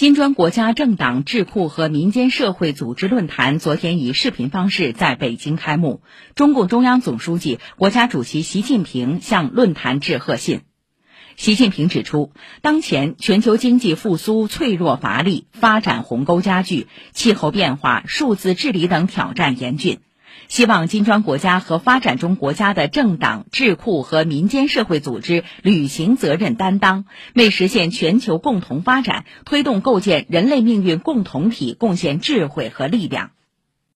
金砖国家政党智库和民间社会组织论坛昨天以视频方式在北京开幕。中共中央总书记、国家主席习近平向论坛致贺信。习近平指出，当前全球经济复苏脆弱乏力，发展鸿沟加剧，气候变化、数字治理等挑战严峻。希望金砖国家和发展中国家的政党、智库和民间社会组织履行责任担当，为实现全球共同发展、推动构建人类命运共同体贡献智慧和力量。